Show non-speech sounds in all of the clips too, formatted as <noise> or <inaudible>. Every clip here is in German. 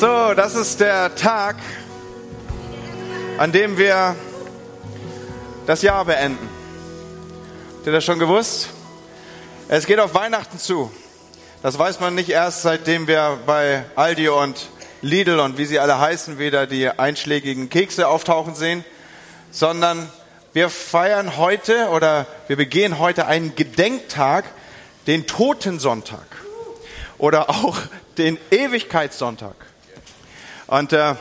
So, das ist der Tag, an dem wir das Jahr beenden. Habt ihr das schon gewusst? Es geht auf Weihnachten zu. Das weiß man nicht erst, seitdem wir bei Aldi und Lidl und wie sie alle heißen, wieder die einschlägigen Kekse auftauchen sehen, sondern wir feiern heute oder wir begehen heute einen Gedenktag, den Totensonntag oder auch den Ewigkeitssonntag. Und äh,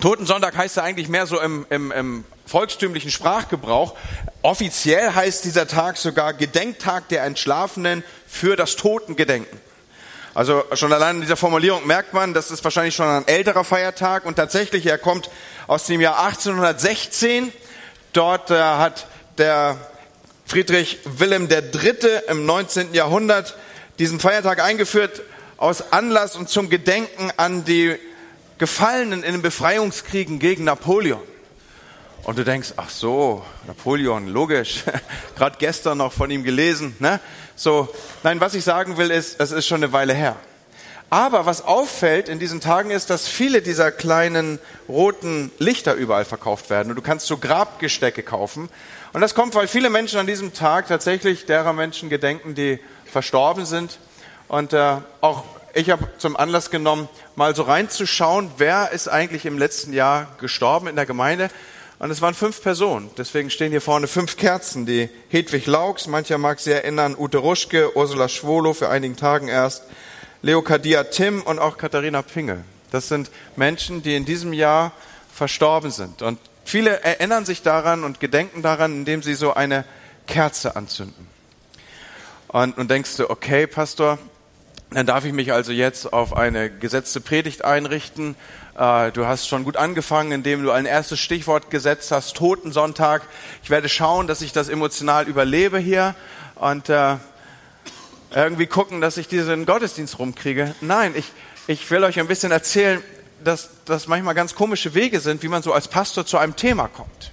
Totensonntag heißt ja eigentlich mehr so im, im, im volkstümlichen Sprachgebrauch. Offiziell heißt dieser Tag sogar Gedenktag der Entschlafenen für das Totengedenken. Also schon allein in dieser Formulierung merkt man, das ist wahrscheinlich schon ein älterer Feiertag und tatsächlich, er kommt aus dem Jahr 1816. Dort äh, hat der Friedrich Wilhelm III. im 19. Jahrhundert diesen Feiertag eingeführt aus Anlass und zum Gedenken an die Gefallenen in den Befreiungskriegen gegen Napoleon. Und du denkst, ach so, Napoleon, logisch, <laughs> gerade gestern noch von ihm gelesen. Ne? So, nein, was ich sagen will, ist, es ist schon eine Weile her. Aber was auffällt in diesen Tagen ist, dass viele dieser kleinen roten Lichter überall verkauft werden. Und du kannst so Grabgestecke kaufen. Und das kommt, weil viele Menschen an diesem Tag tatsächlich derer Menschen gedenken, die verstorben sind. Und äh, auch ich habe zum Anlass genommen, mal so reinzuschauen, wer ist eigentlich im letzten Jahr gestorben in der Gemeinde. Und es waren fünf Personen. Deswegen stehen hier vorne fünf Kerzen. Die Hedwig Laux, mancher mag sie erinnern, Ute Ruschke, Ursula Schwolo für einigen Tagen erst, Leokadia Tim und auch Katharina Pingel. Das sind Menschen, die in diesem Jahr verstorben sind. Und viele erinnern sich daran und gedenken daran, indem sie so eine Kerze anzünden. Und, und denkst du, okay, Pastor, dann darf ich mich also jetzt auf eine gesetzte Predigt einrichten. Äh, du hast schon gut angefangen, indem du ein erstes Stichwort gesetzt hast, Totensonntag. Ich werde schauen, dass ich das emotional überlebe hier und äh, irgendwie gucken, dass ich diesen Gottesdienst rumkriege. Nein, ich, ich will euch ein bisschen erzählen, dass das manchmal ganz komische Wege sind, wie man so als Pastor zu einem Thema kommt.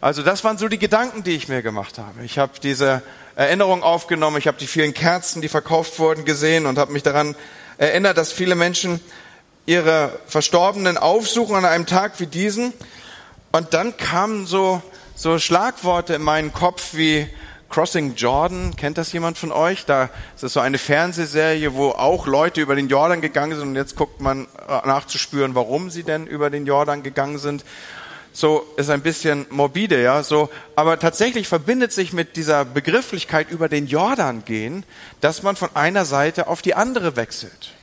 Also das waren so die Gedanken, die ich mir gemacht habe. Ich habe diese Erinnerung aufgenommen, ich habe die vielen Kerzen, die verkauft wurden, gesehen und habe mich daran erinnert, dass viele Menschen ihre Verstorbenen aufsuchen an einem Tag wie diesen. Und dann kamen so, so Schlagworte in meinen Kopf wie Crossing Jordan. Kennt das jemand von euch? Da ist es so eine Fernsehserie, wo auch Leute über den Jordan gegangen sind und jetzt guckt man äh, nachzuspüren, warum sie denn über den Jordan gegangen sind so ist ein bisschen morbide, ja, so, aber tatsächlich verbindet sich mit dieser Begrifflichkeit über den Jordan gehen, dass man von einer Seite auf die andere wechselt.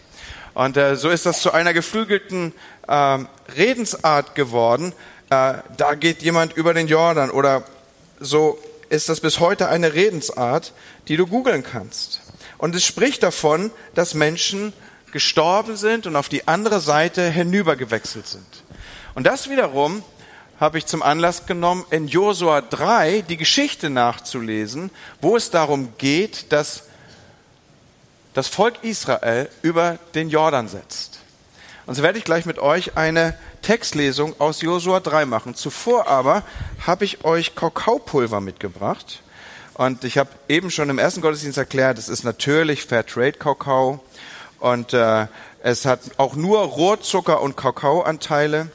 Und äh, so ist das zu einer geflügelten äh, Redensart geworden. Äh, da geht jemand über den Jordan oder so ist das bis heute eine Redensart, die du googeln kannst. Und es spricht davon, dass Menschen gestorben sind und auf die andere Seite hinübergewechselt sind. Und das wiederum habe ich zum Anlass genommen, in Josua 3 die Geschichte nachzulesen, wo es darum geht, dass das Volk Israel über den Jordan setzt. Und so werde ich gleich mit euch eine Textlesung aus Josua 3 machen. Zuvor aber habe ich euch Kakaopulver mitgebracht. Und ich habe eben schon im ersten Gottesdienst erklärt, es ist natürlich Fairtrade Kakao und äh, es hat auch nur Rohrzucker und Kakaoanteile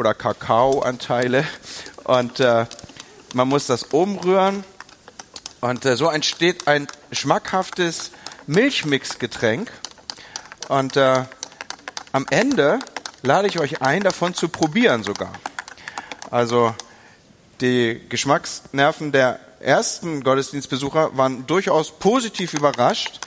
oder Kakaoanteile. Und äh, man muss das umrühren. Und äh, so entsteht ein schmackhaftes Milchmixgetränk. Und äh, am Ende lade ich euch ein, davon zu probieren sogar. Also die Geschmacksnerven der ersten Gottesdienstbesucher waren durchaus positiv überrascht.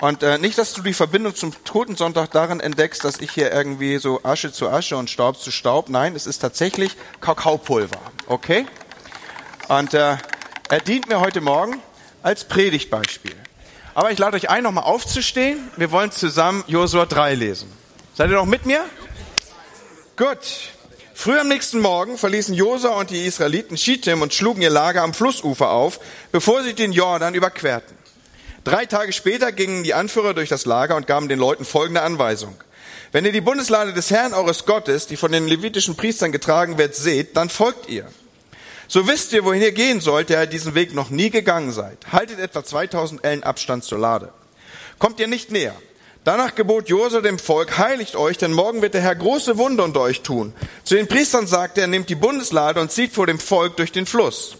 Und äh, nicht, dass du die Verbindung zum Totensonntag darin entdeckst, dass ich hier irgendwie so Asche zu Asche und Staub zu Staub. Nein, es ist tatsächlich Kakaopulver. Okay? Und äh, er dient mir heute Morgen als Predigtbeispiel. Aber ich lade euch ein, nochmal aufzustehen. Wir wollen zusammen Josua 3 lesen. Seid ihr noch mit mir? Gut. Früh am nächsten Morgen verließen Josua und die Israeliten Shittim und schlugen ihr Lager am Flussufer auf, bevor sie den Jordan überquerten. Drei Tage später gingen die Anführer durch das Lager und gaben den Leuten folgende Anweisung. Wenn ihr die Bundeslade des Herrn eures Gottes, die von den levitischen Priestern getragen wird, seht, dann folgt ihr. So wisst ihr, wohin ihr gehen sollt, der ihr diesen Weg noch nie gegangen seid. Haltet etwa 2000 Ellen Abstand zur Lade. Kommt ihr nicht näher, Danach gebot Josua dem Volk, heiligt euch, denn morgen wird der Herr große Wunder unter euch tun. Zu den Priestern sagte er, nehmt die Bundeslade und zieht vor dem Volk durch den Fluss.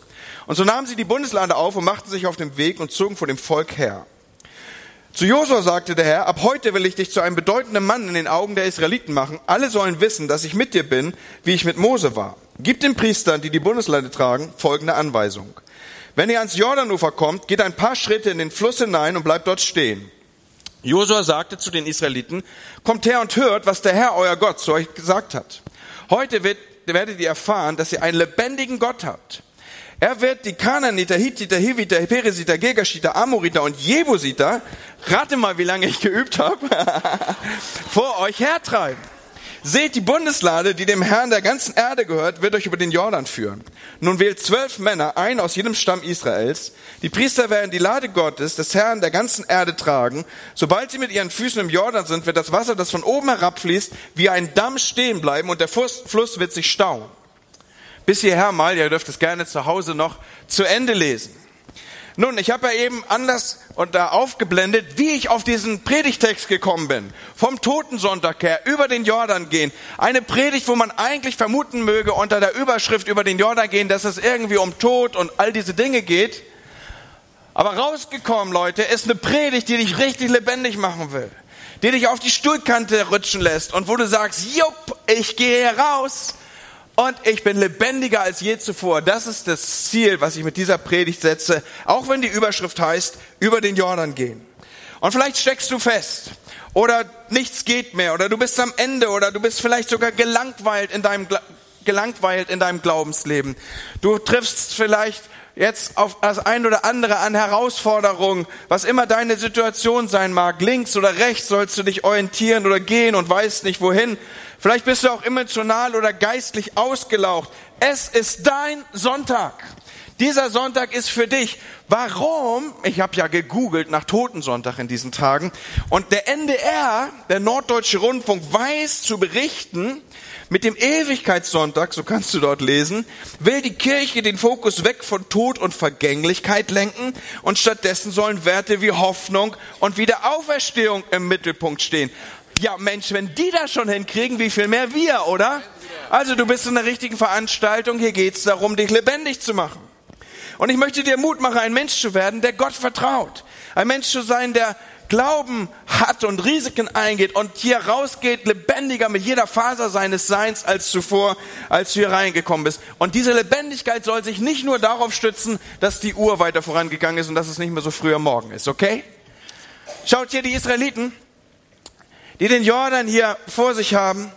Und so nahmen sie die Bundeslade auf und machten sich auf den Weg und zogen vor dem Volk her. Zu Josua sagte der Herr, ab heute will ich dich zu einem bedeutenden Mann in den Augen der Israeliten machen. Alle sollen wissen, dass ich mit dir bin, wie ich mit Mose war. Gib den Priestern, die die Bundeslade tragen, folgende Anweisung. Wenn ihr ans Jordanufer kommt, geht ein paar Schritte in den Fluss hinein und bleibt dort stehen. Josua sagte zu den Israeliten, kommt her und hört, was der Herr, euer Gott, zu euch gesagt hat. Heute wird, werdet ihr erfahren, dass ihr einen lebendigen Gott habt. Er wird die Kananiter, Hittiter, Hiviter, Peresiter, Gegashiter, Amoriter und Jebusiter, rate mal, wie lange ich geübt habe, <laughs> vor euch hertreiben. Seht, die Bundeslade, die dem Herrn der ganzen Erde gehört, wird euch über den Jordan führen. Nun wählt zwölf Männer, ein aus jedem Stamm Israels. Die Priester werden die Lade Gottes, des Herrn der ganzen Erde tragen. Sobald sie mit ihren Füßen im Jordan sind, wird das Wasser, das von oben herabfließt, wie ein Damm stehen bleiben und der Fluss wird sich stauen. Bis hierher mal, ihr dürft es gerne zu Hause noch zu Ende lesen. Nun, ich habe ja eben anders und da aufgeblendet, wie ich auf diesen Predigtext gekommen bin. Vom Totensonntag her über den Jordan gehen. Eine Predigt, wo man eigentlich vermuten möge unter der Überschrift über den Jordan gehen, dass es irgendwie um Tod und all diese Dinge geht. Aber rausgekommen, Leute, ist eine Predigt, die dich richtig lebendig machen will. Die dich auf die Stuhlkante rutschen lässt und wo du sagst, jupp, ich gehe raus und ich bin lebendiger als je zuvor. Das ist das Ziel, was ich mit dieser Predigt setze, auch wenn die Überschrift heißt, über den Jordan gehen. Und vielleicht steckst du fest oder nichts geht mehr oder du bist am Ende oder du bist vielleicht sogar gelangweilt in deinem, gelangweilt in deinem Glaubensleben. Du triffst vielleicht jetzt auf das ein oder andere an Herausforderungen, was immer deine Situation sein mag. Links oder rechts sollst du dich orientieren oder gehen und weißt nicht wohin. Vielleicht bist du auch emotional oder geistlich ausgelaucht. Es ist dein Sonntag. Dieser Sonntag ist für dich. Warum? Ich habe ja gegoogelt nach Totensonntag in diesen Tagen. Und der NDR, der Norddeutsche Rundfunk, weiß zu berichten, mit dem Ewigkeitssonntag, so kannst du dort lesen, will die Kirche den Fokus weg von Tod und Vergänglichkeit lenken und stattdessen sollen Werte wie Hoffnung und Wiederauferstehung im Mittelpunkt stehen. Ja, Mensch, wenn die das schon hinkriegen, wie viel mehr wir, oder? Also du bist in der richtigen Veranstaltung. Hier geht's darum, dich lebendig zu machen. Und ich möchte dir Mut machen, ein Mensch zu werden, der Gott vertraut. Ein Mensch zu sein, der Glauben hat und Risiken eingeht und hier rausgeht, lebendiger mit jeder Faser seines Seins als zuvor, als du hier reingekommen bist. Und diese Lebendigkeit soll sich nicht nur darauf stützen, dass die Uhr weiter vorangegangen ist und dass es nicht mehr so früh am Morgen ist, okay? Schaut hier die Israeliten, die den Jordan hier vor sich haben.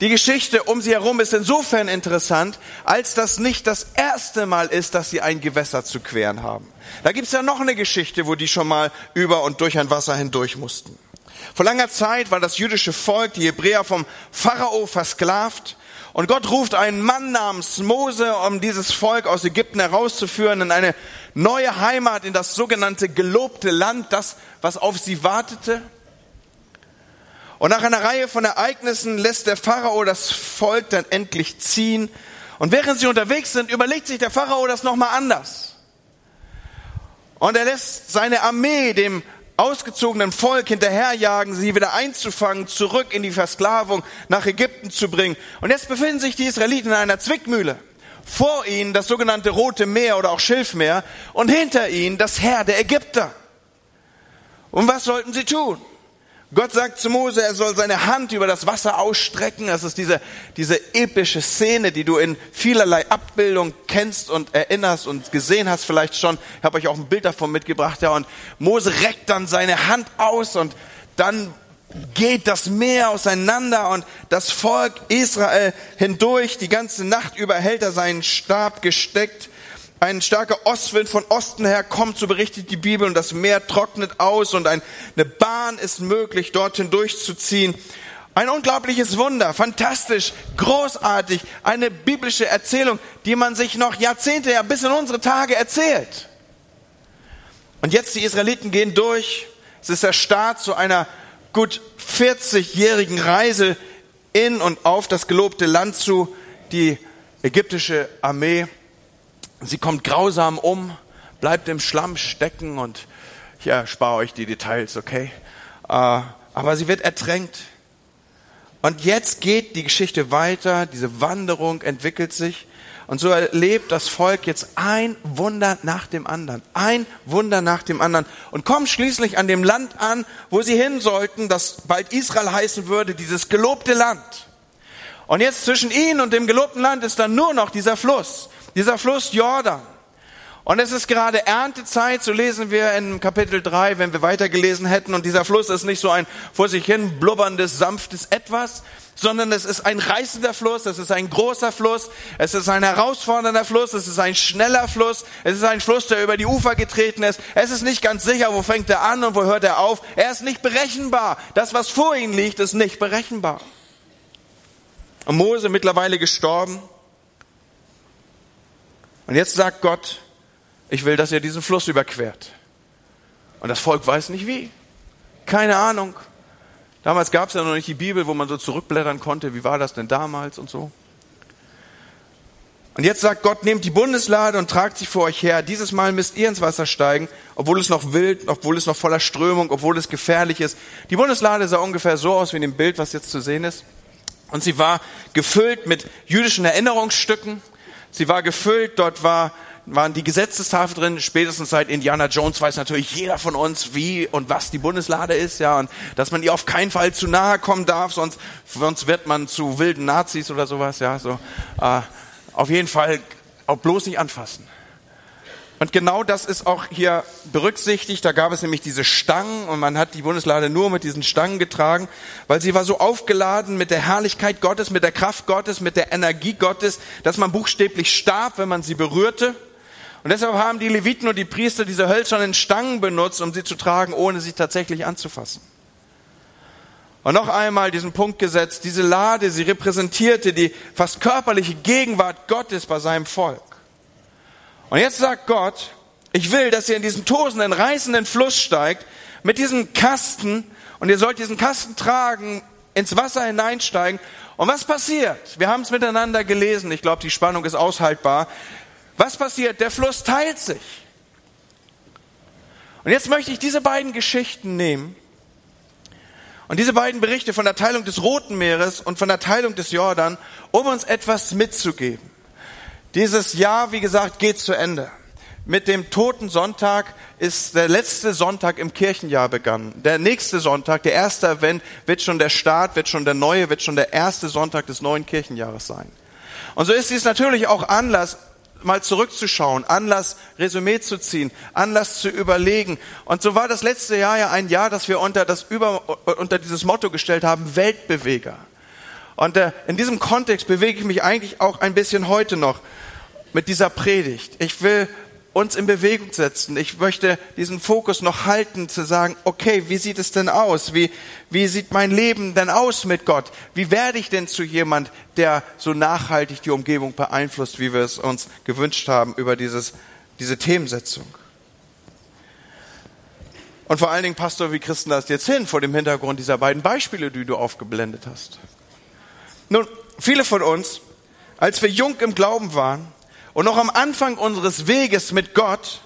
Die Geschichte um sie herum ist insofern interessant, als das nicht das erste Mal ist, dass sie ein Gewässer zu queren haben. Da gibt's ja noch eine Geschichte, wo die schon mal über und durch ein Wasser hindurch mussten. Vor langer Zeit war das jüdische Volk, die Hebräer, vom Pharao versklavt. Und Gott ruft einen Mann namens Mose, um dieses Volk aus Ägypten herauszuführen in eine neue Heimat, in das sogenannte gelobte Land, das, was auf sie wartete. Und nach einer Reihe von Ereignissen lässt der Pharao das Volk dann endlich ziehen. Und während sie unterwegs sind, überlegt sich der Pharao das nochmal anders. Und er lässt seine Armee dem ausgezogenen Volk hinterherjagen, sie wieder einzufangen, zurück in die Versklavung nach Ägypten zu bringen. Und jetzt befinden sich die Israeliten in einer Zwickmühle. Vor ihnen das sogenannte Rote Meer oder auch Schilfmeer und hinter ihnen das Heer der Ägypter. Und was sollten sie tun? Gott sagt zu Mose, er soll seine Hand über das Wasser ausstrecken. Das ist diese, diese epische Szene, die du in vielerlei Abbildung kennst und erinnerst und gesehen hast vielleicht schon. Ich habe euch auch ein Bild davon mitgebracht. Ja, und Mose reckt dann seine Hand aus und dann geht das Meer auseinander und das Volk Israel hindurch. Die ganze Nacht über hält er seinen Stab gesteckt ein starker Ostwind von Osten her kommt, so berichtet die Bibel, und das Meer trocknet aus und eine Bahn ist möglich, dorthin durchzuziehen. Ein unglaubliches Wunder, fantastisch, großartig, eine biblische Erzählung, die man sich noch Jahrzehnte, ja bis in unsere Tage erzählt. Und jetzt die Israeliten gehen durch. Es ist der Start zu einer gut 40-jährigen Reise in und auf das gelobte Land zu. Die ägyptische Armee Sie kommt grausam um, bleibt im Schlamm stecken und ich erspare euch die Details, okay? Äh, aber sie wird ertränkt. Und jetzt geht die Geschichte weiter, diese Wanderung entwickelt sich. Und so erlebt das Volk jetzt ein Wunder nach dem anderen, ein Wunder nach dem anderen und kommen schließlich an dem Land an, wo sie hin sollten, das bald Israel heißen würde, dieses gelobte Land. Und jetzt zwischen ihnen und dem gelobten Land ist dann nur noch dieser Fluss, dieser Fluss Jordan. Und es ist gerade Erntezeit, so lesen wir in Kapitel 3, wenn wir weitergelesen hätten. Und dieser Fluss ist nicht so ein vor sich hin blubberndes, sanftes Etwas, sondern es ist ein reißender Fluss, es ist ein großer Fluss, es ist ein herausfordernder Fluss, es ist ein schneller Fluss, es ist ein Fluss, der über die Ufer getreten ist. Es ist nicht ganz sicher, wo fängt er an und wo hört er auf. Er ist nicht berechenbar. Das, was vor ihm liegt, ist nicht berechenbar. Und Mose mittlerweile gestorben. Und jetzt sagt Gott, ich will, dass ihr diesen Fluss überquert. Und das Volk weiß nicht wie. Keine Ahnung. Damals gab es ja noch nicht die Bibel, wo man so zurückblättern konnte, wie war das denn damals und so. Und jetzt sagt Gott, nehmt die Bundeslade und tragt sie vor euch her. Dieses Mal müsst ihr ins Wasser steigen, obwohl es noch wild, obwohl es noch voller Strömung, obwohl es gefährlich ist. Die Bundeslade sah ungefähr so aus wie in dem Bild, was jetzt zu sehen ist. Und sie war gefüllt mit jüdischen Erinnerungsstücken. Sie war gefüllt, dort war waren die Gesetzestafel drin. Spätestens seit Indiana Jones weiß natürlich jeder von uns, wie und was die Bundeslade ist, ja, und dass man ihr auf keinen Fall zu nahe kommen darf, sonst, sonst wird man zu wilden Nazis oder sowas, ja, so. Äh, auf jeden Fall auch bloß nicht anfassen. Und genau das ist auch hier berücksichtigt. Da gab es nämlich diese Stangen und man hat die Bundeslade nur mit diesen Stangen getragen, weil sie war so aufgeladen mit der Herrlichkeit Gottes, mit der Kraft Gottes, mit der Energie Gottes, dass man buchstäblich starb, wenn man sie berührte. Und deshalb haben die Leviten und die Priester diese hölzernen Stangen benutzt, um sie zu tragen, ohne sie tatsächlich anzufassen. Und noch einmal diesen Punkt gesetzt, diese Lade, sie repräsentierte die fast körperliche Gegenwart Gottes bei seinem Volk. Und jetzt sagt Gott, ich will, dass ihr in diesen tosenden, reißenden Fluss steigt, mit diesem Kasten, und ihr sollt diesen Kasten tragen, ins Wasser hineinsteigen. Und was passiert? Wir haben es miteinander gelesen. Ich glaube, die Spannung ist aushaltbar. Was passiert? Der Fluss teilt sich. Und jetzt möchte ich diese beiden Geschichten nehmen und diese beiden Berichte von der Teilung des Roten Meeres und von der Teilung des Jordan, um uns etwas mitzugeben. Dieses Jahr, wie gesagt, geht zu Ende. Mit dem Toten Sonntag ist der letzte Sonntag im Kirchenjahr begangen. Der nächste Sonntag, der erste Advent, wird schon der Start, wird schon der neue, wird schon der erste Sonntag des neuen Kirchenjahres sein. Und so ist dies natürlich auch Anlass, mal zurückzuschauen, Anlass, Resümee zu ziehen, Anlass zu überlegen. Und so war das letzte Jahr ja ein Jahr, das wir unter, das über, unter dieses Motto gestellt haben, Weltbeweger. Und äh, in diesem Kontext bewege ich mich eigentlich auch ein bisschen heute noch mit dieser Predigt. Ich will uns in Bewegung setzen. Ich möchte diesen Fokus noch halten, zu sagen, okay, wie sieht es denn aus? Wie, wie sieht mein Leben denn aus mit Gott? Wie werde ich denn zu jemand, der so nachhaltig die Umgebung beeinflusst, wie wir es uns gewünscht haben über dieses, diese Themensetzung? Und vor allen Dingen, Pastor, wie Christen das jetzt hin vor dem Hintergrund dieser beiden Beispiele, die du aufgeblendet hast? Nun, viele von uns, als wir jung im Glauben waren, und noch am Anfang unseres Weges mit Gott,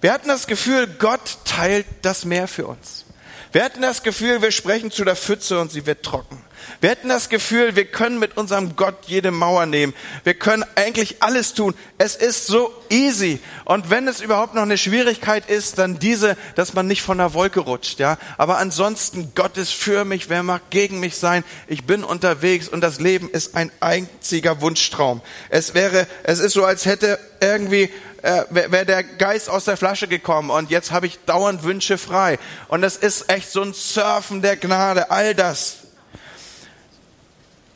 wir hatten das Gefühl, Gott teilt das Meer für uns. Wir hatten das Gefühl, wir sprechen zu der Pfütze und sie wird trocken. Wir hatten das Gefühl, wir können mit unserem Gott jede Mauer nehmen. Wir können eigentlich alles tun. Es ist so easy. Und wenn es überhaupt noch eine Schwierigkeit ist, dann diese, dass man nicht von der Wolke rutscht, ja. Aber ansonsten, Gott ist für mich. Wer mag gegen mich sein? Ich bin unterwegs und das Leben ist ein einziger Wunschtraum. Es wäre, es ist so, als hätte irgendwie äh, wäre der Geist aus der Flasche gekommen und jetzt habe ich dauernd Wünsche frei. Und es ist echt so ein Surfen der Gnade, all das.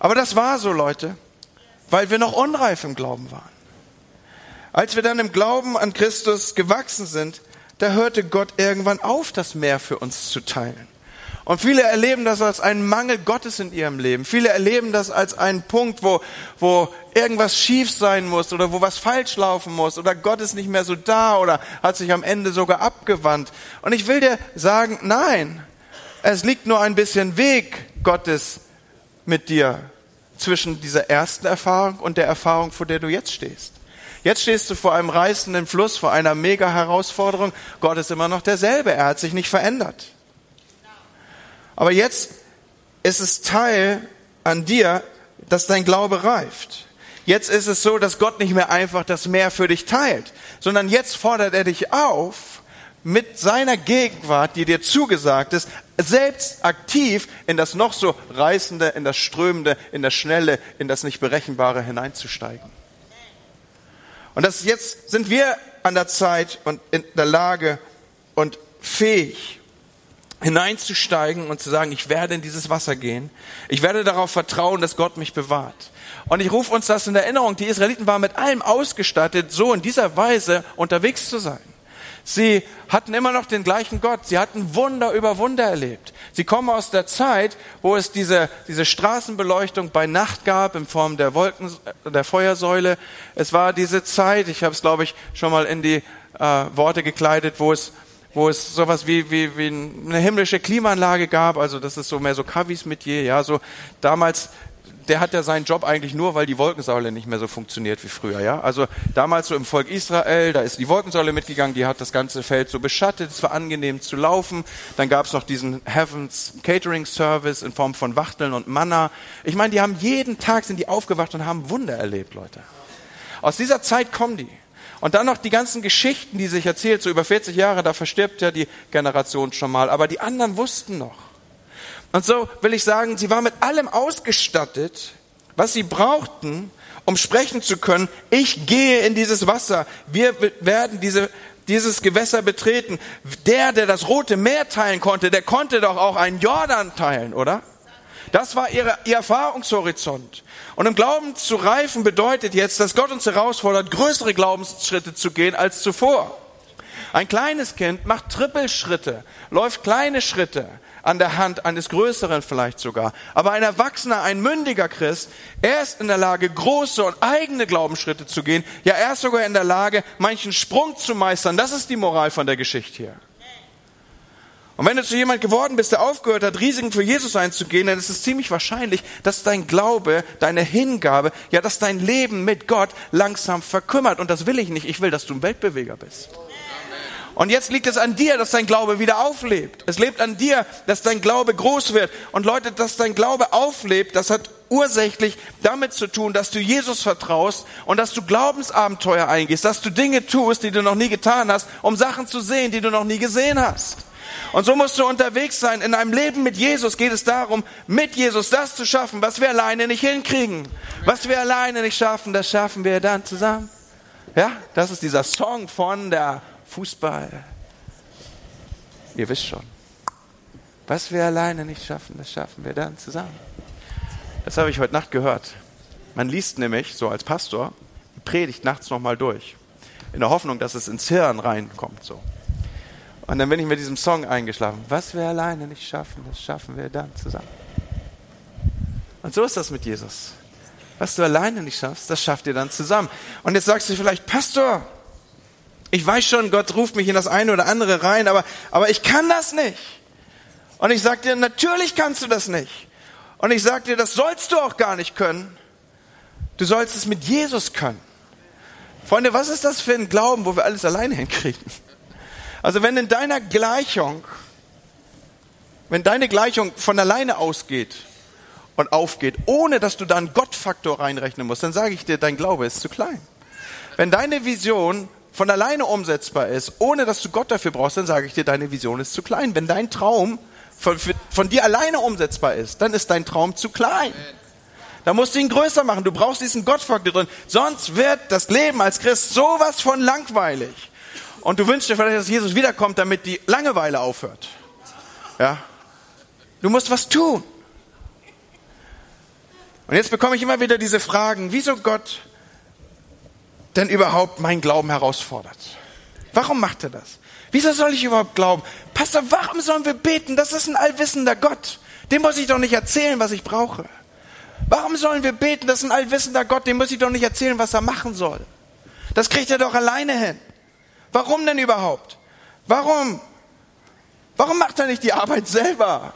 Aber das war so, Leute, weil wir noch unreif im Glauben waren. Als wir dann im Glauben an Christus gewachsen sind, da hörte Gott irgendwann auf, das Meer für uns zu teilen. Und viele erleben das als einen Mangel Gottes in ihrem Leben. Viele erleben das als einen Punkt, wo, wo irgendwas schief sein muss oder wo was falsch laufen muss oder Gott ist nicht mehr so da oder hat sich am Ende sogar abgewandt. Und ich will dir sagen, nein, es liegt nur ein bisschen Weg Gottes mit dir zwischen dieser ersten Erfahrung und der Erfahrung, vor der du jetzt stehst. Jetzt stehst du vor einem reißenden Fluss, vor einer mega Herausforderung. Gott ist immer noch derselbe. Er hat sich nicht verändert. Aber jetzt ist es Teil an dir, dass dein Glaube reift. Jetzt ist es so, dass Gott nicht mehr einfach das Meer für dich teilt, sondern jetzt fordert er dich auf, mit seiner Gegenwart, die dir zugesagt ist, selbst aktiv in das noch so reißende, in das strömende, in das schnelle, in das nicht berechenbare hineinzusteigen. Und das jetzt sind wir an der Zeit und in der Lage und fähig, hineinzusteigen und zu sagen, ich werde in dieses Wasser gehen. Ich werde darauf vertrauen, dass Gott mich bewahrt. Und ich rufe uns das in Erinnerung. Die Israeliten waren mit allem ausgestattet, so in dieser Weise unterwegs zu sein. Sie hatten immer noch den gleichen Gott. Sie hatten Wunder über Wunder erlebt. Sie kommen aus der Zeit, wo es diese, diese Straßenbeleuchtung bei Nacht gab in Form der Wolken, der Feuersäule. Es war diese Zeit, ich habe es glaube ich schon mal in die äh, Worte gekleidet, wo es wo es sowas wie, wie, wie eine himmlische Klimaanlage gab, also das ist so mehr so Kavis mit je, ja, so damals der hat ja seinen Job eigentlich nur, weil die Wolkensäule nicht mehr so funktioniert wie früher. Ja? Also damals so im Volk Israel, da ist die Wolkensäule mitgegangen, die hat das ganze Feld so beschattet, es war angenehm zu laufen. Dann gab es noch diesen Heavens Catering Service in Form von Wachteln und Manna. Ich meine, die haben jeden Tag sind die aufgewacht und haben Wunder erlebt, Leute. Aus dieser Zeit kommen die. Und dann noch die ganzen Geschichten, die sich erzählt, so über 40 Jahre, da verstirbt ja die Generation schon mal. Aber die anderen wussten noch. Und so will ich sagen, sie war mit allem ausgestattet, was sie brauchten, um sprechen zu können. Ich gehe in dieses Wasser. Wir werden diese, dieses Gewässer betreten. Der, der das Rote Meer teilen konnte, der konnte doch auch einen Jordan teilen, oder? Das war ihre, ihr Erfahrungshorizont. Und im Glauben zu reifen bedeutet jetzt, dass Gott uns herausfordert, größere Glaubensschritte zu gehen als zuvor. Ein kleines Kind macht Trippelschritte, läuft kleine Schritte an der Hand eines Größeren vielleicht sogar. Aber ein Erwachsener, ein mündiger Christ, er ist in der Lage, große und eigene Glaubensschritte zu gehen. Ja, er ist sogar in der Lage, manchen Sprung zu meistern. Das ist die Moral von der Geschichte hier. Und wenn du zu jemand geworden bist, der aufgehört hat, Risiken für Jesus einzugehen, dann ist es ziemlich wahrscheinlich, dass dein Glaube, deine Hingabe, ja, dass dein Leben mit Gott langsam verkümmert. Und das will ich nicht. Ich will, dass du ein Weltbeweger bist. Und jetzt liegt es an dir, dass dein Glaube wieder auflebt. Es lebt an dir, dass dein Glaube groß wird. Und Leute, dass dein Glaube auflebt, das hat ursächlich damit zu tun, dass du Jesus vertraust und dass du Glaubensabenteuer eingehst, dass du Dinge tust, die du noch nie getan hast, um Sachen zu sehen, die du noch nie gesehen hast. Und so musst du unterwegs sein. In einem Leben mit Jesus geht es darum, mit Jesus das zu schaffen, was wir alleine nicht hinkriegen. Was wir alleine nicht schaffen, das schaffen wir dann zusammen. Ja, das ist dieser Song von der Fußball. Ihr wisst schon. Was wir alleine nicht schaffen, das schaffen wir dann zusammen. Das habe ich heute Nacht gehört. Man liest nämlich, so als Pastor, die Predigt nachts nochmal durch. In der Hoffnung, dass es ins Hirn reinkommt, so. Und dann bin ich mit diesem Song eingeschlafen. Was wir alleine nicht schaffen, das schaffen wir dann zusammen. Und so ist das mit Jesus. Was du alleine nicht schaffst, das schafft ihr dann zusammen. Und jetzt sagst du vielleicht, Pastor, ich weiß schon, Gott ruft mich in das eine oder andere rein, aber, aber ich kann das nicht. Und ich sag dir, natürlich kannst du das nicht. Und ich sag dir, das sollst du auch gar nicht können. Du sollst es mit Jesus können. Freunde, was ist das für ein Glauben, wo wir alles alleine hinkriegen? Also wenn in deiner Gleichung, wenn deine Gleichung von alleine ausgeht und aufgeht, ohne dass du da einen Gottfaktor reinrechnen musst, dann sage ich dir, dein Glaube ist zu klein. Wenn deine Vision von alleine umsetzbar ist, ohne dass du Gott dafür brauchst, dann sage ich dir, deine Vision ist zu klein. Wenn dein Traum von, von dir alleine umsetzbar ist, dann ist dein Traum zu klein. Da musst du ihn größer machen. Du brauchst diesen Gottfaktor drin. Sonst wird das Leben als Christ sowas von langweilig. Und du wünschst dir vielleicht, dass Jesus wiederkommt, damit die Langeweile aufhört. Ja? Du musst was tun. Und jetzt bekomme ich immer wieder diese Fragen, wieso Gott denn überhaupt meinen Glauben herausfordert. Warum macht er das? Wieso soll ich überhaupt glauben? Pastor, warum sollen wir beten? Das ist ein allwissender Gott. Dem muss ich doch nicht erzählen, was ich brauche. Warum sollen wir beten? Das ist ein allwissender Gott. Dem muss ich doch nicht erzählen, was er machen soll. Das kriegt er doch alleine hin. Warum denn überhaupt? Warum? Warum macht er nicht die Arbeit selber?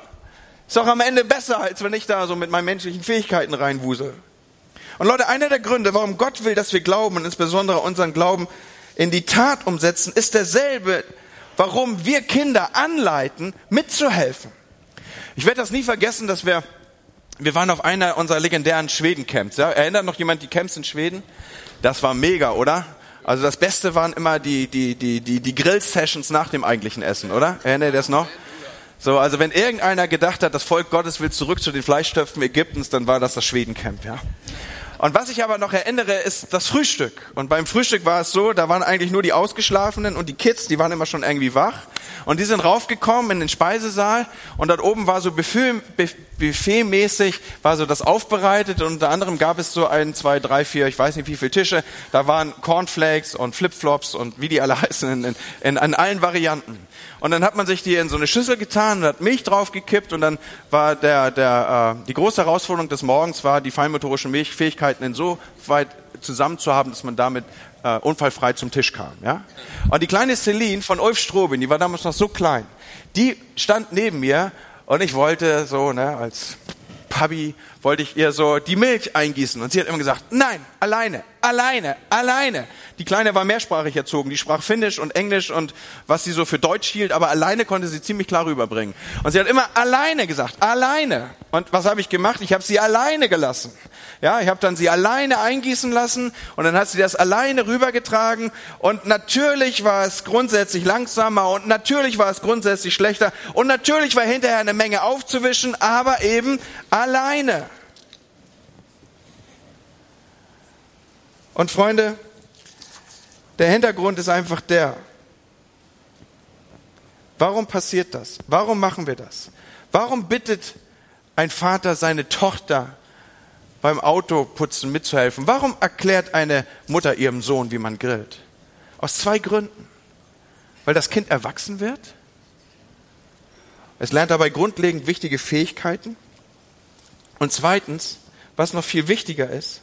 Ist doch am Ende besser, als wenn ich da so mit meinen menschlichen Fähigkeiten reinwusel. Und Leute, einer der Gründe, warum Gott will, dass wir glauben und insbesondere unseren Glauben in die Tat umsetzen, ist derselbe, warum wir Kinder anleiten, mitzuhelfen. Ich werde das nie vergessen, dass wir, wir waren auf einer unserer legendären Schweden-Camps. Ja? Erinnert noch jemand die Camps in Schweden? Das war mega, oder? Also das Beste waren immer die, die, die, die, die Grill-Sessions nach dem eigentlichen Essen, oder? Erinnert ihr das noch? So, also wenn irgendeiner gedacht hat, das Volk Gottes will zurück zu den Fleischtöpfen Ägyptens, dann war das das Schwedencamp, ja. Und was ich aber noch erinnere, ist das Frühstück. Und beim Frühstück war es so, da waren eigentlich nur die Ausgeschlafenen und die Kids, die waren immer schon irgendwie wach. Und die sind raufgekommen in den Speisesaal und dort oben war so Buffet, Buffetmäßig, war so das aufbereitet und unter anderem gab es so ein, zwei, drei, vier, ich weiß nicht wie viele Tische. Da waren Cornflakes und Flipflops und wie die alle <laughs> heißen in, in, in, in allen Varianten. Und dann hat man sich die in so eine Schüssel getan und hat Milch draufgekippt und dann war der, der, äh, die große Herausforderung des Morgens war, die feinmotorischen Milchfähigkeiten insoweit zusammen zu haben, dass man damit äh, unfallfrei zum Tisch kam. Ja? Und die kleine Celine von Ulf Strobin, die war damals noch so klein, die stand neben mir und ich wollte so, ne, als Papi wollte ich ihr so die Milch eingießen. Und sie hat immer gesagt, nein, alleine, alleine, alleine. Die Kleine war mehrsprachig erzogen, die sprach Finnisch und Englisch und was sie so für Deutsch hielt, aber alleine konnte sie ziemlich klar rüberbringen. Und sie hat immer alleine gesagt, alleine. Und was habe ich gemacht? Ich habe sie alleine gelassen. Ja, ich habe dann sie alleine eingießen lassen und dann hat sie das alleine rübergetragen und natürlich war es grundsätzlich langsamer und natürlich war es grundsätzlich schlechter und natürlich war hinterher eine Menge aufzuwischen, aber eben alleine. Und Freunde, der Hintergrund ist einfach der, warum passiert das? Warum machen wir das? Warum bittet ein Vater seine Tochter beim Autoputzen mitzuhelfen? Warum erklärt eine Mutter ihrem Sohn, wie man grillt? Aus zwei Gründen. Weil das Kind erwachsen wird. Es lernt dabei grundlegend wichtige Fähigkeiten. Und zweitens, was noch viel wichtiger ist,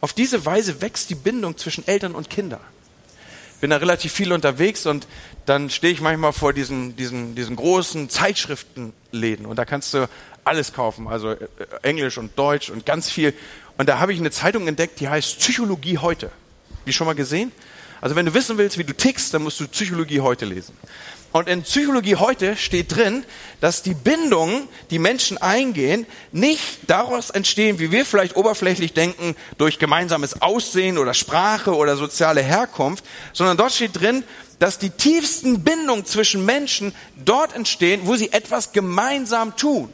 auf diese Weise wächst die Bindung zwischen Eltern und Kindern. Ich bin da relativ viel unterwegs und dann stehe ich manchmal vor diesen, diesen, diesen großen Zeitschriftenläden und da kannst du alles kaufen, also äh, Englisch und Deutsch und ganz viel. Und da habe ich eine Zeitung entdeckt, die heißt Psychologie heute. Die schon mal gesehen? Also wenn du wissen willst, wie du tickst, dann musst du Psychologie heute lesen. Und in Psychologie heute steht drin, dass die Bindungen, die Menschen eingehen, nicht daraus entstehen, wie wir vielleicht oberflächlich denken, durch gemeinsames Aussehen oder Sprache oder soziale Herkunft, sondern dort steht drin, dass die tiefsten Bindungen zwischen Menschen dort entstehen, wo sie etwas gemeinsam tun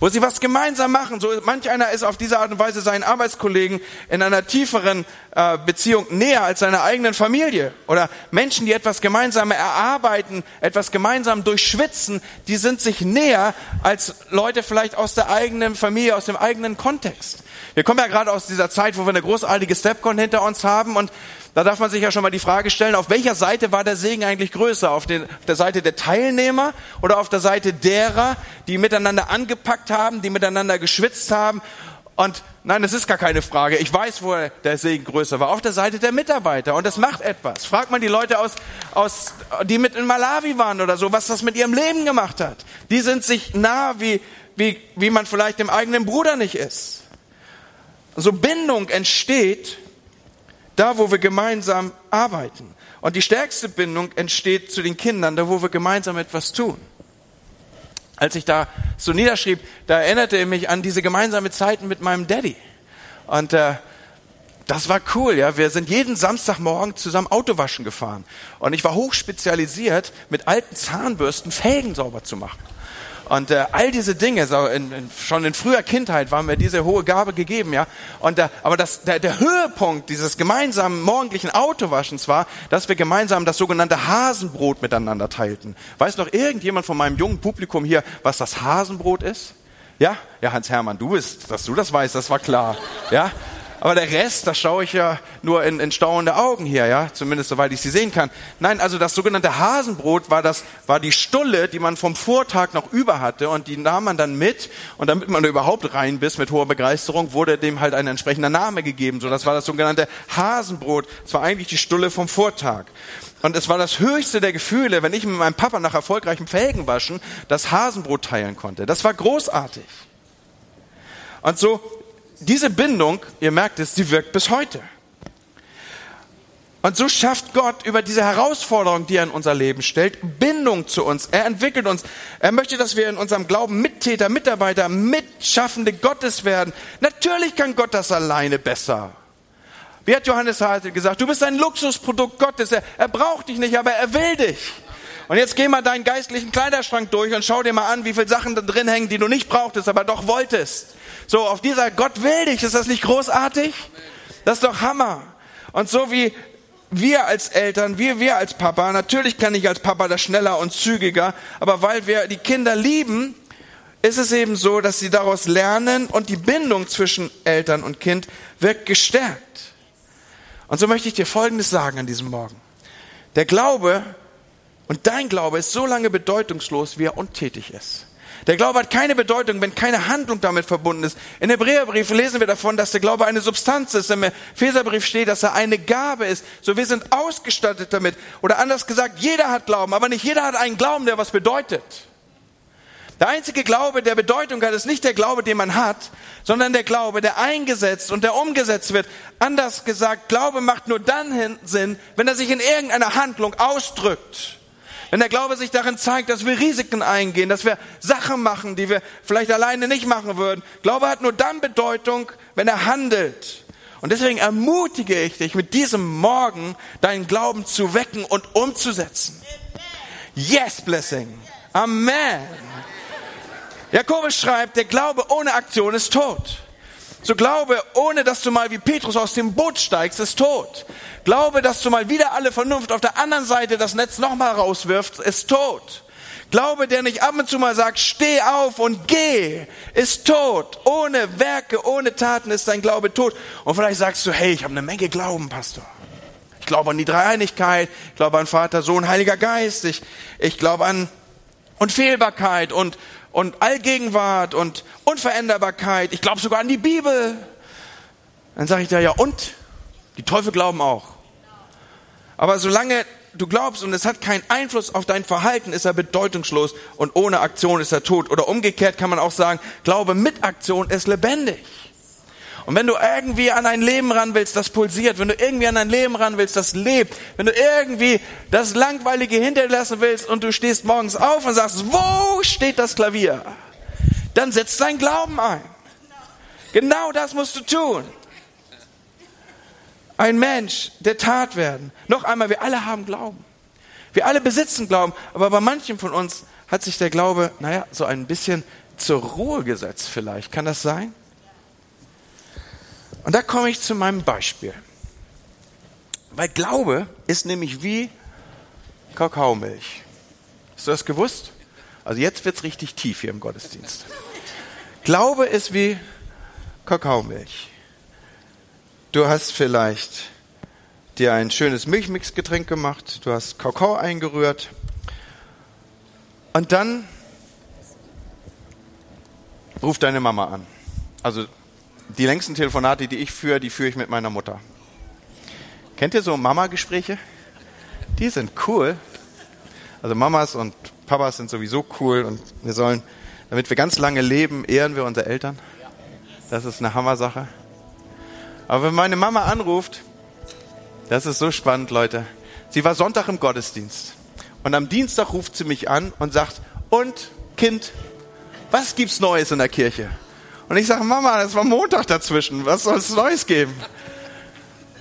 wo sie was gemeinsam machen. So manch einer ist auf diese Art und Weise seinen Arbeitskollegen in einer tieferen äh, Beziehung näher als seiner eigenen Familie. Oder Menschen, die etwas gemeinsam erarbeiten, etwas gemeinsam durchschwitzen, die sind sich näher als Leute vielleicht aus der eigenen Familie, aus dem eigenen Kontext. Wir kommen ja gerade aus dieser Zeit, wo wir eine großartige Stepcon hinter uns haben und da darf man sich ja schon mal die Frage stellen, auf welcher Seite war der Segen eigentlich größer? Auf, den, auf der Seite der Teilnehmer oder auf der Seite derer, die miteinander angepackt haben, die miteinander geschwitzt haben? Und nein, das ist gar keine Frage. Ich weiß, wo der Segen größer war. Auf der Seite der Mitarbeiter. Und das macht etwas. Fragt man die Leute aus, aus, die mit in Malawi waren oder so, was das mit ihrem Leben gemacht hat. Die sind sich nah, wie, wie, wie man vielleicht dem eigenen Bruder nicht ist. So Bindung entsteht, da wo wir gemeinsam arbeiten. Und die stärkste Bindung entsteht zu den Kindern, da wo wir gemeinsam etwas tun. Als ich da so niederschrieb, da erinnerte er mich an diese gemeinsame Zeiten mit meinem Daddy. Und äh, das war cool, ja. Wir sind jeden Samstagmorgen zusammen Autowaschen gefahren. Und ich war hochspezialisiert, mit alten Zahnbürsten Felgen sauber zu machen. Und äh, all diese Dinge, so in, in, schon in früher Kindheit war mir diese hohe Gabe gegeben, ja. Und äh, aber das, der, der Höhepunkt dieses gemeinsamen morgendlichen Autowaschens war, dass wir gemeinsam das sogenannte Hasenbrot miteinander teilten. Weiß noch irgendjemand von meinem jungen Publikum hier, was das Hasenbrot ist? Ja, ja, Hans Hermann, du bist, dass du das weißt, das war klar. Ja, aber der Rest, da schaue ich ja nur in, in staunende Augen hier, ja, zumindest soweit ich sie sehen kann. Nein, also das sogenannte Hasenbrot war das, war die Stulle, die man vom Vortag noch über hatte und die nahm man dann mit und damit man überhaupt rein bis mit hoher Begeisterung, wurde dem halt ein entsprechender Name gegeben. So, das war das sogenannte Hasenbrot. Das war eigentlich die Stulle vom Vortag. Und es war das höchste der Gefühle, wenn ich mit meinem Papa nach erfolgreichem Felgenwaschen das Hasenbrot teilen konnte. Das war großartig. Und so diese Bindung, ihr merkt es, sie wirkt bis heute. Und so schafft Gott über diese Herausforderung, die er in unser Leben stellt, Bindung zu uns. Er entwickelt uns. Er möchte, dass wir in unserem Glauben Mittäter, Mitarbeiter, Mitschaffende Gottes werden. Natürlich kann Gott das alleine besser. Wie hat Johannes Harte gesagt, du bist ein Luxusprodukt Gottes. Er, er braucht dich nicht, aber er will dich. Und jetzt geh mal deinen geistlichen Kleiderschrank durch und schau dir mal an, wie viele Sachen da drin hängen, die du nicht brauchtest, aber doch wolltest. So, auf dieser Gott will dich. Ist das nicht großartig? Das ist doch Hammer. Und so wie wir als Eltern, wir, wir als Papa, natürlich kann ich als Papa das schneller und zügiger, aber weil wir die Kinder lieben, ist es eben so, dass sie daraus lernen und die Bindung zwischen Eltern und Kind wird gestärkt. Und so möchte ich dir Folgendes sagen an diesem Morgen. Der Glaube und dein Glaube ist so lange bedeutungslos, wie er untätig ist. Der Glaube hat keine Bedeutung, wenn keine Handlung damit verbunden ist. In Hebräerbrief lesen wir davon, dass der Glaube eine Substanz ist. Im Epheserbrief steht, dass er eine Gabe ist. So wir sind ausgestattet damit. Oder anders gesagt, jeder hat Glauben, aber nicht jeder hat einen Glauben, der was bedeutet. Der einzige Glaube, der Bedeutung hat, ist nicht der Glaube, den man hat, sondern der Glaube, der eingesetzt und der umgesetzt wird. Anders gesagt, Glaube macht nur dann Sinn, wenn er sich in irgendeiner Handlung ausdrückt. Wenn der Glaube sich darin zeigt, dass wir Risiken eingehen, dass wir Sachen machen, die wir vielleicht alleine nicht machen würden. Glaube hat nur dann Bedeutung, wenn er handelt. Und deswegen ermutige ich dich, mit diesem Morgen deinen Glauben zu wecken und umzusetzen. Yes, Blessing. Amen. Jakobus schreibt, der Glaube ohne Aktion ist tot. So glaube, ohne dass du mal wie Petrus aus dem Boot steigst, ist tot. Glaube, dass du mal wieder alle Vernunft auf der anderen Seite das Netz nochmal rauswirfst, ist tot. Glaube, der nicht ab und zu mal sagt, steh auf und geh, ist tot. Ohne Werke, ohne Taten ist dein Glaube tot. Und vielleicht sagst du, hey, ich habe eine Menge Glauben, Pastor. Ich glaube an die Dreieinigkeit, ich glaube an Vater, Sohn, Heiliger Geist, ich, ich glaube an Unfehlbarkeit und, und Allgegenwart und Unveränderbarkeit. Ich glaube sogar an die Bibel. Dann sage ich dir, ja und? Die Teufel glauben auch. Aber solange du glaubst und es hat keinen Einfluss auf dein Verhalten, ist er bedeutungslos und ohne Aktion ist er tot. Oder umgekehrt kann man auch sagen, Glaube mit Aktion ist lebendig. Und wenn du irgendwie an ein Leben ran willst, das pulsiert, wenn du irgendwie an ein Leben ran willst, das lebt, wenn du irgendwie das Langweilige hinterlassen willst und du stehst morgens auf und sagst, wo steht das Klavier? Dann setzt dein Glauben ein. Genau das musst du tun. Ein Mensch der Tat werden. Noch einmal, wir alle haben Glauben. Wir alle besitzen Glauben, aber bei manchen von uns hat sich der Glaube, naja, so ein bisschen zur Ruhe gesetzt vielleicht. Kann das sein? Und da komme ich zu meinem Beispiel. Weil Glaube ist nämlich wie Kakaomilch. Hast du das gewusst? Also jetzt wird es richtig tief hier im Gottesdienst. Glaube ist wie Kakaomilch. Du hast vielleicht dir ein schönes Milchmixgetränk gemacht, du hast Kakao eingerührt und dann ruft deine Mama an. Also die längsten Telefonate, die ich führe, die führe ich mit meiner Mutter. Kennt ihr so Mama-Gespräche? Die sind cool. Also Mamas und Papas sind sowieso cool und wir sollen, damit wir ganz lange leben, ehren wir unsere Eltern. Das ist eine Hammersache. Aber wenn meine Mama anruft, das ist so spannend, Leute. Sie war Sonntag im Gottesdienst. Und am Dienstag ruft sie mich an und sagt, und Kind, was gibt's Neues in der Kirche? Und ich sage, Mama, es war Montag dazwischen. Was soll es Neues geben?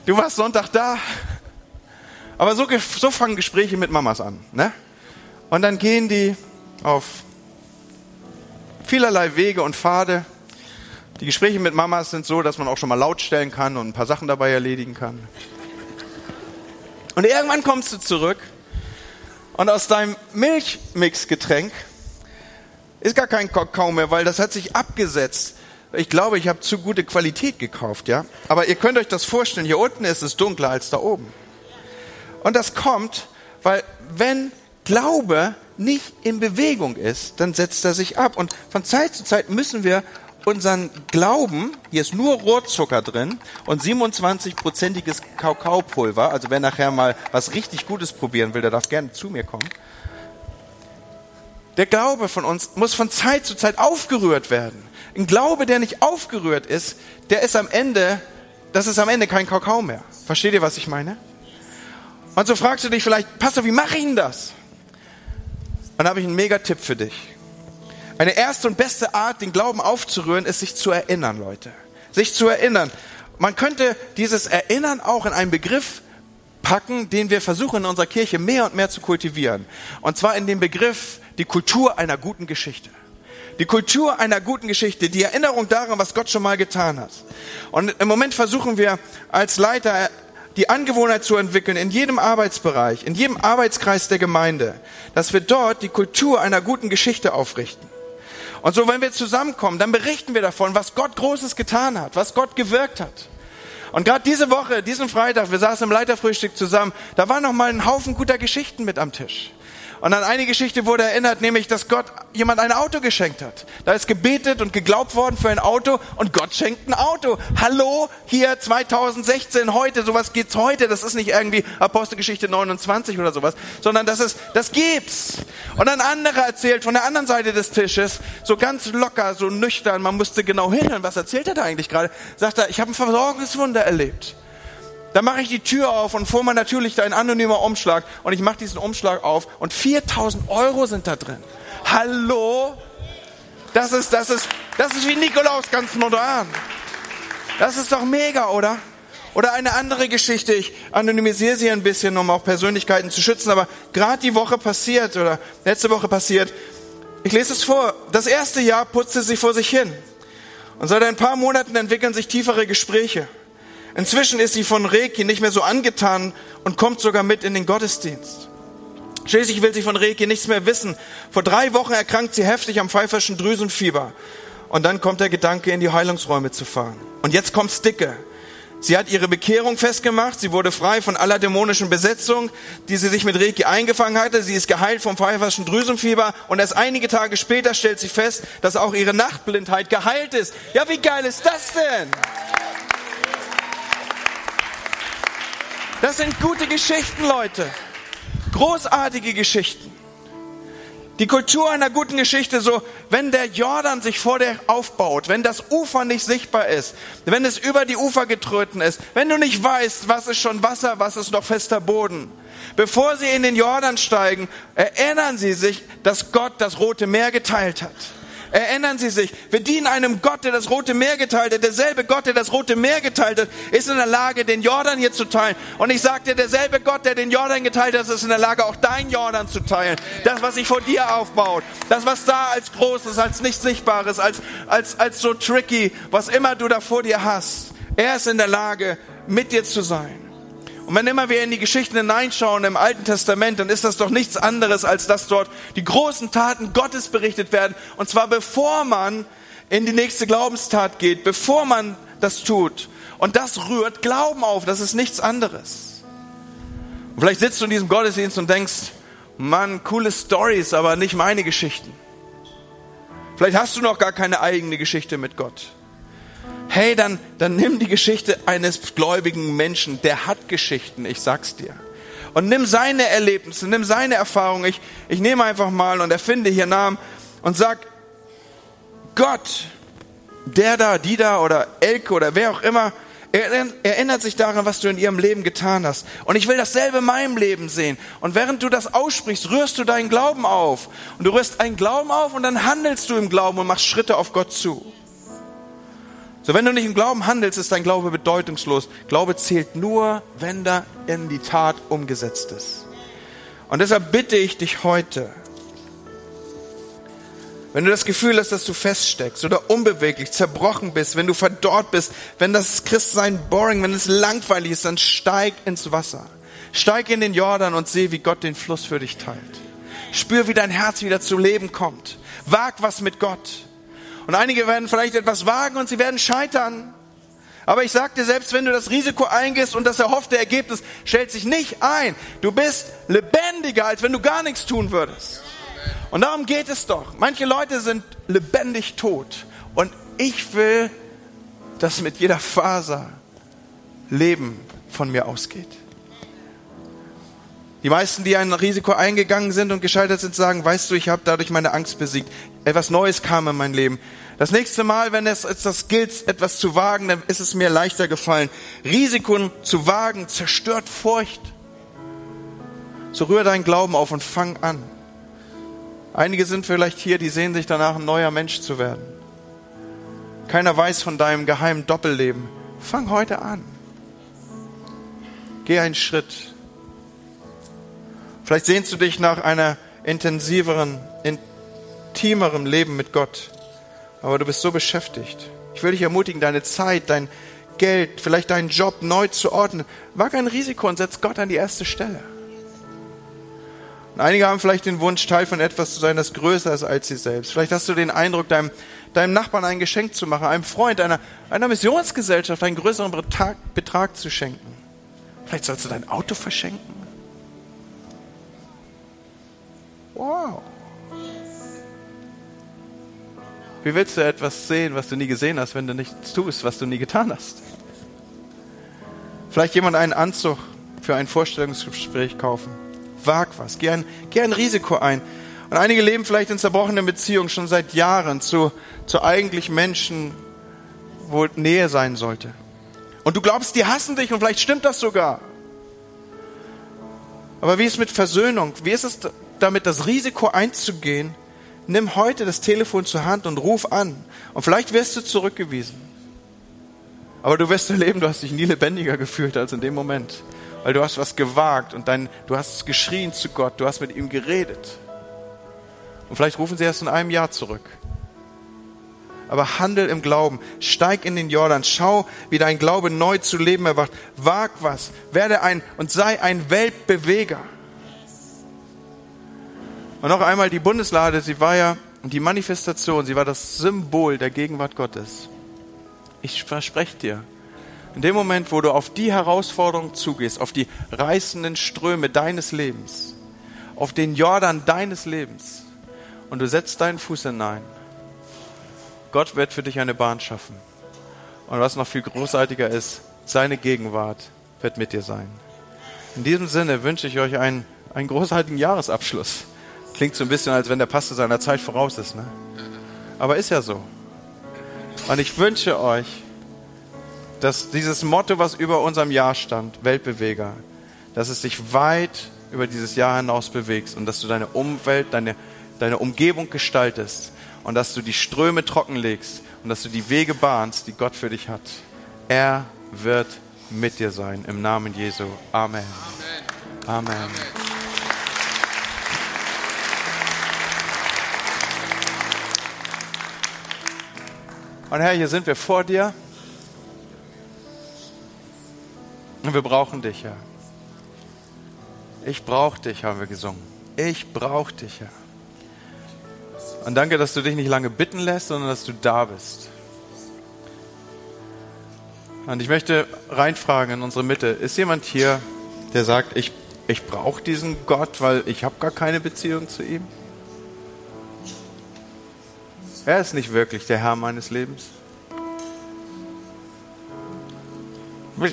Du warst Sonntag da. Aber so, so fangen Gespräche mit Mamas an. Ne? Und dann gehen die auf vielerlei Wege und Pfade. Die Gespräche mit Mamas sind so, dass man auch schon mal laut stellen kann und ein paar Sachen dabei erledigen kann. Und irgendwann kommst du zurück und aus deinem Milchmixgetränk ist gar kein Kakao mehr, weil das hat sich abgesetzt. Ich glaube, ich habe zu gute Qualität gekauft, ja. Aber ihr könnt euch das vorstellen, hier unten ist es dunkler als da oben. Und das kommt, weil wenn Glaube nicht in Bewegung ist, dann setzt er sich ab. Und von Zeit zu Zeit müssen wir unseren Glauben, hier ist nur Rohrzucker drin und 27-prozentiges Kakaopulver, also wer nachher mal was richtig Gutes probieren will, der darf gerne zu mir kommen. Der Glaube von uns muss von Zeit zu Zeit aufgerührt werden. Ein Glaube, der nicht aufgerührt ist, der ist am Ende, das ist am Ende kein Kakao mehr. Versteht ihr, was ich meine? Und so fragst du dich vielleicht, Pastor, wie mache ich denn das? Und dann habe ich einen Mega-Tipp für dich. Eine erste und beste Art, den Glauben aufzurühren, ist sich zu erinnern, Leute. Sich zu erinnern. Man könnte dieses Erinnern auch in einen Begriff packen, den wir versuchen in unserer Kirche mehr und mehr zu kultivieren. Und zwar in dem Begriff die Kultur einer guten Geschichte. Die Kultur einer guten Geschichte, die Erinnerung daran, was Gott schon mal getan hat. Und im Moment versuchen wir als Leiter die Angewohnheit zu entwickeln, in jedem Arbeitsbereich, in jedem Arbeitskreis der Gemeinde, dass wir dort die Kultur einer guten Geschichte aufrichten. Und so, wenn wir zusammenkommen, dann berichten wir davon, was Gott Großes getan hat, was Gott gewirkt hat. Und gerade diese Woche, diesen Freitag, wir saßen im Leiterfrühstück zusammen, da war noch mal ein Haufen guter Geschichten mit am Tisch. Und an eine Geschichte wurde erinnert, nämlich, dass Gott jemand ein Auto geschenkt hat. Da ist gebetet und geglaubt worden für ein Auto und Gott schenkt ein Auto. Hallo, hier 2016, heute, sowas geht's heute. Das ist nicht irgendwie Apostelgeschichte 29 oder sowas, sondern das ist, das gibt's. Und ein anderer erzählt von der anderen Seite des Tisches, so ganz locker, so nüchtern, man musste genau hinhören, was erzählt er da eigentlich gerade? Sagt er, ich habe ein Versorgungswunder erlebt. Dann mache ich die Tür auf und vor mir natürlich da ein anonymer Umschlag und ich mache diesen Umschlag auf und 4000 Euro sind da drin. Hallo? Das ist, das ist, das ist wie Nikolaus ganz modern. Das ist doch mega, oder? Oder eine andere Geschichte, ich anonymisiere sie ein bisschen, um auch Persönlichkeiten zu schützen, aber gerade die Woche passiert oder letzte Woche passiert, ich lese es vor, das erste Jahr putzte sie vor sich hin. Und seit ein paar Monaten entwickeln sich tiefere Gespräche. Inzwischen ist sie von Reiki nicht mehr so angetan und kommt sogar mit in den Gottesdienst. Schließlich will sie von Reiki nichts mehr wissen. Vor drei Wochen erkrankt sie heftig am pfeiferschen Drüsenfieber. Und dann kommt der Gedanke, in die Heilungsräume zu fahren. Und jetzt kommt's dicke. Sie hat ihre Bekehrung festgemacht. Sie wurde frei von aller dämonischen Besetzung, die sie sich mit Reiki eingefangen hatte. Sie ist geheilt vom pfeiferschen Drüsenfieber. Und erst einige Tage später stellt sie fest, dass auch ihre Nachtblindheit geheilt ist. Ja, wie geil ist das denn? Das sind gute Geschichten, Leute. Großartige Geschichten. Die Kultur einer guten Geschichte, so, wenn der Jordan sich vor dir aufbaut, wenn das Ufer nicht sichtbar ist, wenn es über die Ufer getreten ist, wenn du nicht weißt, was ist schon Wasser, was ist noch fester Boden. Bevor sie in den Jordan steigen, erinnern sie sich, dass Gott das Rote Meer geteilt hat. Erinnern Sie sich, wir dienen einem Gott, der das Rote Meer geteilt hat. Derselbe Gott, der das Rote Meer geteilt hat, ist in der Lage, den Jordan hier zu teilen. Und ich sagte, derselbe Gott, der den Jordan geteilt hat, ist in der Lage, auch dein Jordan zu teilen. Das, was sich vor dir aufbaut. Das, was da als Großes, als nicht Sichtbares, als, als, als so tricky, was immer du da vor dir hast. Er ist in der Lage, mit dir zu sein. Und wenn immer wir in die Geschichten hineinschauen im Alten Testament, dann ist das doch nichts anderes, als dass dort die großen Taten Gottes berichtet werden. Und zwar bevor man in die nächste Glaubenstat geht, bevor man das tut. Und das rührt Glauben auf, das ist nichts anderes. Und vielleicht sitzt du in diesem Gottesdienst und denkst, Mann, coole Stories, aber nicht meine Geschichten. Vielleicht hast du noch gar keine eigene Geschichte mit Gott hey, dann, dann nimm die Geschichte eines gläubigen Menschen, der hat Geschichten, ich sag's dir. Und nimm seine Erlebnisse, nimm seine Erfahrungen. Ich, ich nehme einfach mal und erfinde hier Namen und sag, Gott, der da, die da oder Elke oder wer auch immer, erinnert sich daran, was du in ihrem Leben getan hast. Und ich will dasselbe in meinem Leben sehen. Und während du das aussprichst, rührst du deinen Glauben auf. Und du rührst einen Glauben auf und dann handelst du im Glauben und machst Schritte auf Gott zu. So, wenn du nicht im Glauben handelst, ist dein Glaube bedeutungslos. Glaube zählt nur, wenn er in die Tat umgesetzt ist. Und deshalb bitte ich dich heute, wenn du das Gefühl hast, dass du feststeckst oder unbeweglich, zerbrochen bist, wenn du verdorrt bist, wenn das Christsein boring, wenn es langweilig ist, dann steig ins Wasser. Steig in den Jordan und seh, wie Gott den Fluss für dich teilt. Spür, wie dein Herz wieder zu Leben kommt. Wag was mit Gott. Und einige werden vielleicht etwas wagen und sie werden scheitern. Aber ich sag dir, selbst wenn du das Risiko eingehst und das erhoffte Ergebnis stellt sich nicht ein, du bist lebendiger, als wenn du gar nichts tun würdest. Und darum geht es doch. Manche Leute sind lebendig tot. Und ich will, dass mit jeder Faser Leben von mir ausgeht. Die meisten, die ein Risiko eingegangen sind und gescheitert sind, sagen, weißt du, ich habe dadurch meine Angst besiegt. Etwas Neues kam in mein Leben. Das nächste Mal, wenn es das gilt, etwas zu wagen, dann ist es mir leichter gefallen. Risiken zu wagen zerstört Furcht. So rühr deinen Glauben auf und fang an. Einige sind vielleicht hier, die sehen sich danach, ein neuer Mensch zu werden. Keiner weiß von deinem geheimen Doppelleben. Fang heute an. Geh einen Schritt. Vielleicht sehnst du dich nach einer intensiveren, intimeren Leben mit Gott. Aber du bist so beschäftigt. Ich will dich ermutigen, deine Zeit, dein Geld, vielleicht deinen Job neu zu ordnen. Wag ein Risiko und setz Gott an die erste Stelle. Und einige haben vielleicht den Wunsch, Teil von etwas zu sein, das größer ist als sie selbst. Vielleicht hast du den Eindruck, deinem, deinem Nachbarn ein Geschenk zu machen, einem Freund, einer, einer Missionsgesellschaft einen größeren Betrag, Betrag zu schenken. Vielleicht sollst du dein Auto verschenken. Wow. Wie willst du etwas sehen, was du nie gesehen hast, wenn du nichts tust, was du nie getan hast? Vielleicht jemand einen Anzug für ein Vorstellungsgespräch kaufen. Wag was, geh ein, geh ein Risiko ein. Und einige leben vielleicht in zerbrochenen Beziehungen schon seit Jahren zu, zu eigentlich Menschen, wo Nähe sein sollte. Und du glaubst, die hassen dich und vielleicht stimmt das sogar. Aber wie ist mit Versöhnung? Wie ist es damit, das Risiko einzugehen? Nimm heute das Telefon zur Hand und ruf an. Und vielleicht wirst du zurückgewiesen. Aber du wirst erleben, du hast dich nie lebendiger gefühlt als in dem Moment weil du hast was gewagt und dein, du hast geschrien zu Gott, du hast mit ihm geredet. Und vielleicht rufen sie erst in einem Jahr zurück. Aber handel im Glauben, steig in den Jordan, schau, wie dein Glaube neu zu leben erwacht. Wag was, werde ein und sei ein Weltbeweger. Und noch einmal die Bundeslade, sie war ja die Manifestation, sie war das Symbol der Gegenwart Gottes. Ich verspreche dir, in dem Moment, wo du auf die Herausforderung zugehst, auf die reißenden Ströme deines Lebens, auf den Jordan deines Lebens und du setzt deinen Fuß hinein, Gott wird für dich eine Bahn schaffen. Und was noch viel großartiger ist, seine Gegenwart wird mit dir sein. In diesem Sinne wünsche ich euch einen, einen großartigen Jahresabschluss. Klingt so ein bisschen, als wenn der Pastor seiner Zeit voraus ist. Ne? Aber ist ja so. Und ich wünsche euch, dass dieses Motto, was über unserem Jahr stand, Weltbeweger, dass es sich weit über dieses Jahr hinaus bewegst und dass du deine Umwelt, deine, deine Umgebung gestaltest und dass du die Ströme trockenlegst und dass du die Wege bahnst, die Gott für dich hat. Er wird mit dir sein. Im Namen Jesu. Amen. Amen. Amen. Und Herr, hier sind wir vor dir. Und wir brauchen dich, Herr. Ich brauche dich, haben wir gesungen. Ich brauche dich, Herr. Und danke, dass du dich nicht lange bitten lässt, sondern dass du da bist. Und ich möchte reinfragen in unsere Mitte. Ist jemand hier, der sagt, ich, ich brauche diesen Gott, weil ich habe gar keine Beziehung zu ihm? Er ist nicht wirklich der Herr meines Lebens.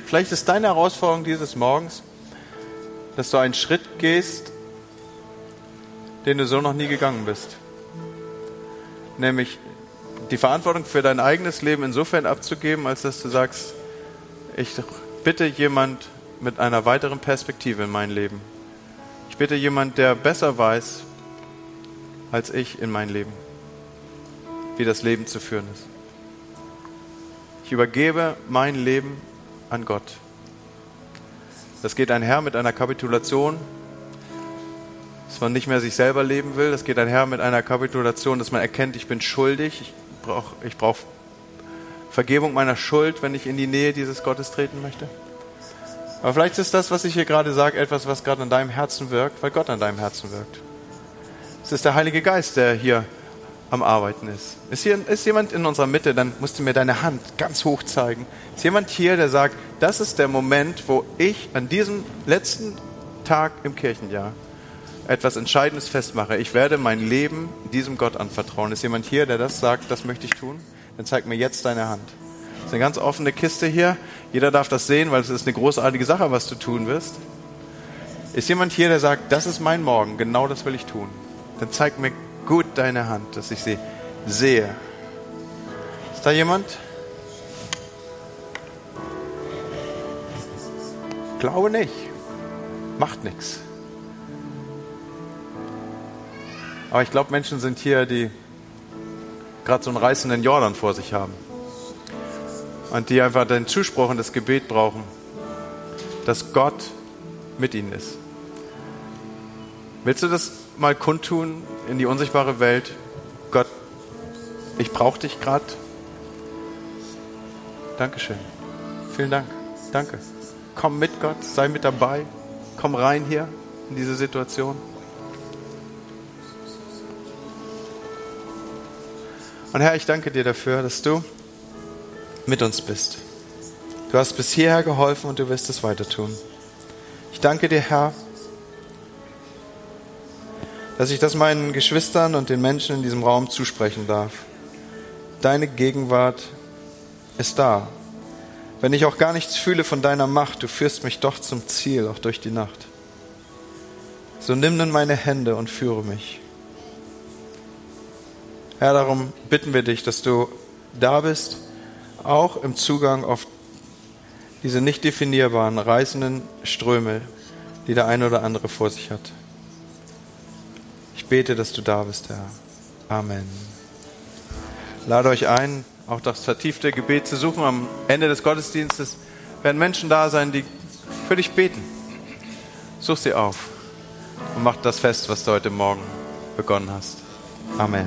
Vielleicht ist deine Herausforderung dieses Morgens, dass du einen Schritt gehst, den du so noch nie gegangen bist. Nämlich die Verantwortung für dein eigenes Leben insofern abzugeben, als dass du sagst, ich bitte jemand mit einer weiteren Perspektive in mein Leben. Ich bitte jemand, der besser weiß als ich in mein Leben, wie das Leben zu führen ist. Ich übergebe mein Leben an Gott. Das geht einher mit einer Kapitulation, dass man nicht mehr sich selber leben will. Das geht einher mit einer Kapitulation, dass man erkennt, ich bin schuldig, ich brauche ich brauch Vergebung meiner Schuld, wenn ich in die Nähe dieses Gottes treten möchte. Aber vielleicht ist das, was ich hier gerade sage, etwas, was gerade an deinem Herzen wirkt, weil Gott an deinem Herzen wirkt. Es ist der Heilige Geist, der hier am Arbeiten ist. Ist, hier, ist jemand in unserer Mitte, dann musst du mir deine Hand ganz hoch zeigen. Ist jemand hier, der sagt, das ist der Moment, wo ich an diesem letzten Tag im Kirchenjahr etwas Entscheidendes festmache. Ich werde mein Leben diesem Gott anvertrauen. Ist jemand hier, der das sagt, das möchte ich tun? Dann zeig mir jetzt deine Hand. Das ist eine ganz offene Kiste hier. Jeder darf das sehen, weil es ist eine großartige Sache, was du tun wirst. Ist jemand hier, der sagt, das ist mein Morgen, genau das will ich tun? Dann zeig mir gut deine Hand, dass ich sie sehe. Ist da jemand? Glaube nicht. Macht nichts. Aber ich glaube, Menschen sind hier, die gerade so einen reißenden Jordan vor sich haben. Und die einfach den Zuspruch und das Gebet brauchen, dass Gott mit ihnen ist. Willst du das mal kundtun in die unsichtbare Welt? Gott, ich brauche dich gerade. Dankeschön. Vielen Dank. Danke. Komm mit Gott, sei mit dabei. Komm rein hier in diese Situation. Und Herr, ich danke dir dafür, dass du mit uns bist. Du hast bis hierher geholfen und du wirst es weiter tun. Ich danke dir, Herr, dass ich das meinen Geschwistern und den Menschen in diesem Raum zusprechen darf. Deine Gegenwart ist da. Wenn ich auch gar nichts fühle von deiner Macht, du führst mich doch zum Ziel, auch durch die Nacht. So nimm nun meine Hände und führe mich. Herr, darum bitten wir dich, dass du da bist, auch im Zugang auf diese nicht definierbaren, reißenden Ströme, die der eine oder andere vor sich hat. Ich bete, dass du da bist, Herr. Amen. Lade euch ein, auch das vertiefte Gebet zu suchen. Am Ende des Gottesdienstes werden Menschen da sein, die für dich beten. Such sie auf und mach das fest, was du heute Morgen begonnen hast. Amen.